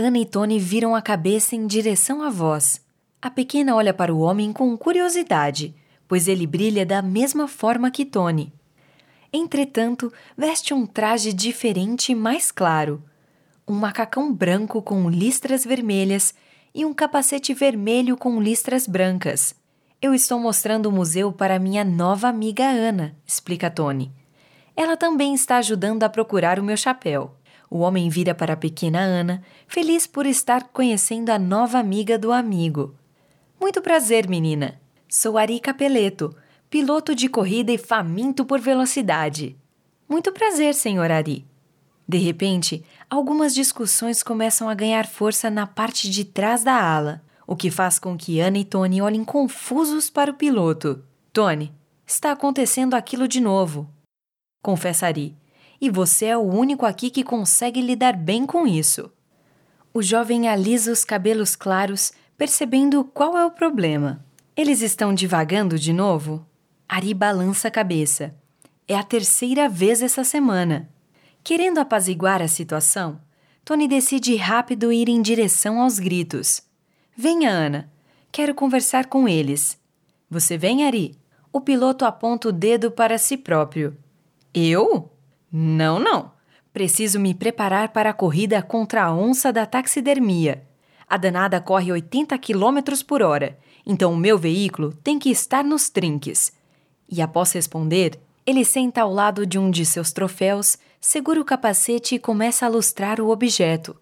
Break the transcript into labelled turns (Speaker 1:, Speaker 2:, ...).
Speaker 1: Ana e Tony viram a cabeça em direção à voz. A pequena olha para o homem com curiosidade, pois ele brilha da mesma forma que Tony. Entretanto, veste um traje diferente e mais claro. Um macacão branco com listras vermelhas e um capacete vermelho com listras brancas. Eu estou mostrando o museu para minha nova amiga Ana, explica Tony. Ela também está ajudando a procurar o meu chapéu. O homem vira para a pequena Ana, feliz por estar conhecendo a nova amiga do amigo. Muito prazer, menina. Sou Ari Capeleto, piloto de corrida e faminto por velocidade. Muito prazer, senhor Ari. De repente, algumas discussões começam a ganhar força na parte de trás da ala, o que faz com que Ana e Tony olhem confusos para o piloto. Tony, está acontecendo aquilo de novo. Confessa Ari. E você é o único aqui que consegue lidar bem com isso. O jovem alisa os cabelos claros, percebendo qual é o problema. Eles estão divagando de novo? Ari balança a cabeça. É a terceira vez essa semana. Querendo apaziguar a situação, Tony decide rápido ir em direção aos gritos. Venha, Ana. Quero conversar com eles. Você vem, Ari? O piloto aponta o dedo para si próprio. Eu? Não, não. Preciso me preparar para a corrida contra a onça da taxidermia. A danada corre 80 km por hora, então o meu veículo tem que estar nos trinques. E após responder, ele senta ao lado de um de seus troféus, segura o capacete e começa a lustrar o objeto.